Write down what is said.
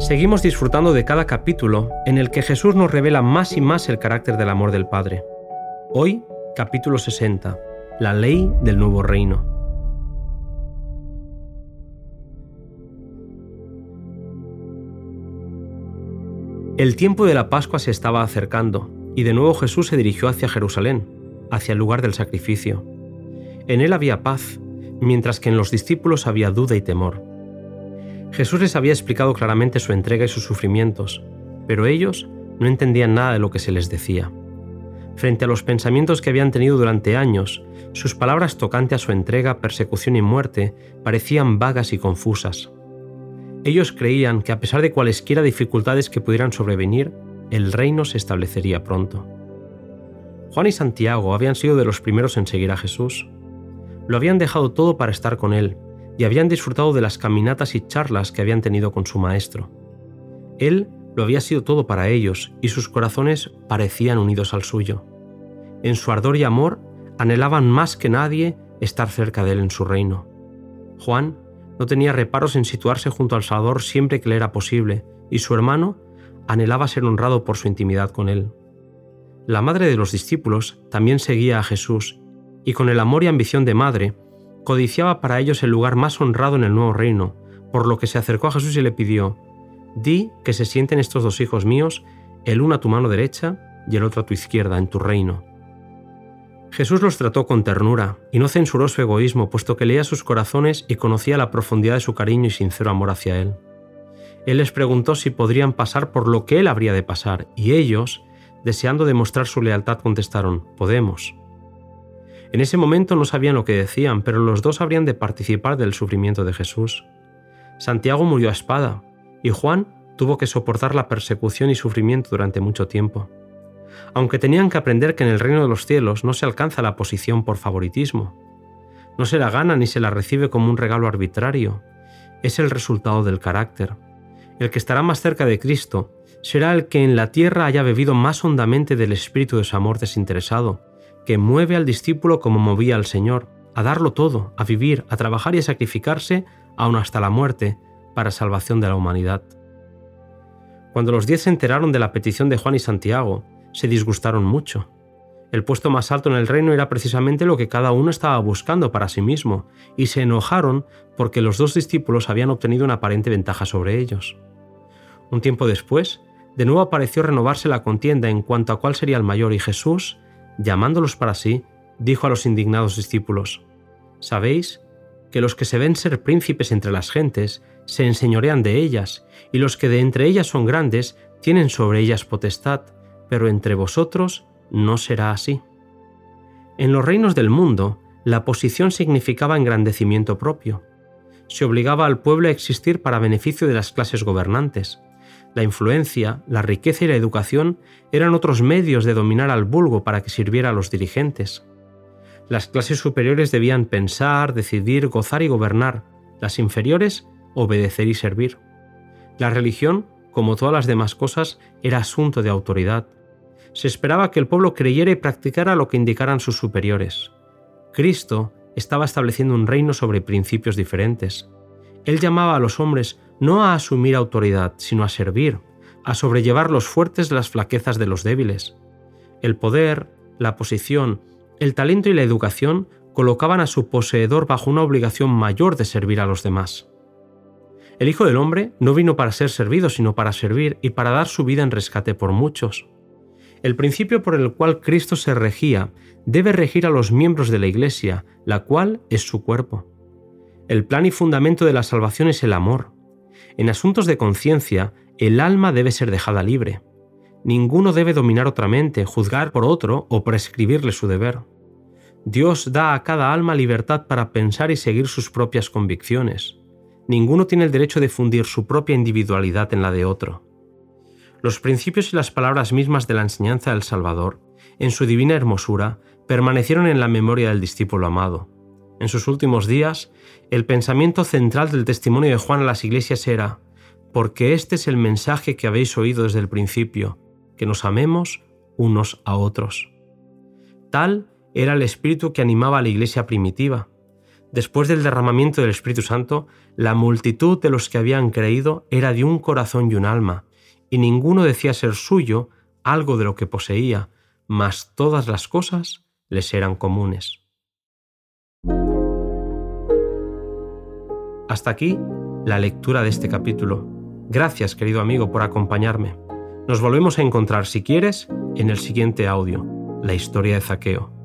Seguimos disfrutando de cada capítulo en el que Jesús nos revela más y más el carácter del amor del Padre. Hoy, capítulo 60, la ley del nuevo reino. El tiempo de la Pascua se estaba acercando y de nuevo Jesús se dirigió hacia Jerusalén, hacia el lugar del sacrificio. En él había paz, mientras que en los discípulos había duda y temor. Jesús les había explicado claramente su entrega y sus sufrimientos, pero ellos no entendían nada de lo que se les decía. Frente a los pensamientos que habían tenido durante años, sus palabras tocante a su entrega, persecución y muerte parecían vagas y confusas. Ellos creían que a pesar de cualesquiera dificultades que pudieran sobrevenir, el reino se establecería pronto. Juan y Santiago habían sido de los primeros en seguir a Jesús. Lo habían dejado todo para estar con Él, y habían disfrutado de las caminatas y charlas que habían tenido con su maestro. Él lo había sido todo para ellos y sus corazones parecían unidos al suyo. En su ardor y amor anhelaban más que nadie estar cerca de él en su reino. Juan no tenía reparos en situarse junto al Salvador siempre que le era posible, y su hermano anhelaba ser honrado por su intimidad con él. La madre de los discípulos también seguía a Jesús, y con el amor y ambición de madre, codiciaba para ellos el lugar más honrado en el nuevo reino, por lo que se acercó a Jesús y le pidió, Di que se sienten estos dos hijos míos, el uno a tu mano derecha y el otro a tu izquierda, en tu reino. Jesús los trató con ternura y no censuró su egoísmo, puesto que leía sus corazones y conocía la profundidad de su cariño y sincero amor hacia Él. Él les preguntó si podrían pasar por lo que Él habría de pasar, y ellos, deseando demostrar su lealtad, contestaron, Podemos. En ese momento no sabían lo que decían, pero los dos habrían de participar del sufrimiento de Jesús. Santiago murió a espada, y Juan tuvo que soportar la persecución y sufrimiento durante mucho tiempo. Aunque tenían que aprender que en el reino de los cielos no se alcanza la posición por favoritismo. No se la gana ni se la recibe como un regalo arbitrario. Es el resultado del carácter. El que estará más cerca de Cristo será el que en la tierra haya bebido más hondamente del espíritu de su amor desinteresado, que mueve al discípulo como movía al Señor, a darlo todo, a vivir, a trabajar y a sacrificarse, aun hasta la muerte, para salvación de la humanidad. Cuando los diez se enteraron de la petición de Juan y Santiago, se disgustaron mucho. El puesto más alto en el reino era precisamente lo que cada uno estaba buscando para sí mismo, y se enojaron porque los dos discípulos habían obtenido una aparente ventaja sobre ellos. Un tiempo después, de nuevo apareció renovarse la contienda en cuanto a cuál sería el mayor, y Jesús, llamándolos para sí, dijo a los indignados discípulos, ¿Sabéis que los que se ven ser príncipes entre las gentes se enseñorean de ellas, y los que de entre ellas son grandes tienen sobre ellas potestad, pero entre vosotros no será así. En los reinos del mundo, la posición significaba engrandecimiento propio. Se obligaba al pueblo a existir para beneficio de las clases gobernantes. La influencia, la riqueza y la educación eran otros medios de dominar al vulgo para que sirviera a los dirigentes. Las clases superiores debían pensar, decidir, gozar y gobernar, las inferiores obedecer y servir. La religión, como todas las demás cosas, era asunto de autoridad. Se esperaba que el pueblo creyera y practicara lo que indicaran sus superiores. Cristo estaba estableciendo un reino sobre principios diferentes. Él llamaba a los hombres no a asumir autoridad, sino a servir, a sobrellevar los fuertes las flaquezas de los débiles. El poder, la posición, el talento y la educación colocaban a su poseedor bajo una obligación mayor de servir a los demás. El Hijo del Hombre no vino para ser servido, sino para servir y para dar su vida en rescate por muchos. El principio por el cual Cristo se regía debe regir a los miembros de la Iglesia, la cual es su cuerpo. El plan y fundamento de la salvación es el amor. En asuntos de conciencia, el alma debe ser dejada libre. Ninguno debe dominar otra mente, juzgar por otro o prescribirle su deber. Dios da a cada alma libertad para pensar y seguir sus propias convicciones. Ninguno tiene el derecho de fundir su propia individualidad en la de otro. Los principios y las palabras mismas de la enseñanza del Salvador, en su divina hermosura, permanecieron en la memoria del discípulo amado. En sus últimos días, el pensamiento central del testimonio de Juan a las iglesias era, porque este es el mensaje que habéis oído desde el principio, que nos amemos unos a otros. Tal era el espíritu que animaba a la iglesia primitiva. Después del derramamiento del Espíritu Santo, La multitud de los que habían creído era de un corazón y un alma, y ninguno decía ser suyo algo de lo que poseía, mas todas las cosas les eran comunes. Hasta aquí la lectura de este capítulo. Gracias, querido amigo, por acompañarme. Nos volvemos a encontrar, si quieres, en el siguiente audio, la historia de Zaqueo.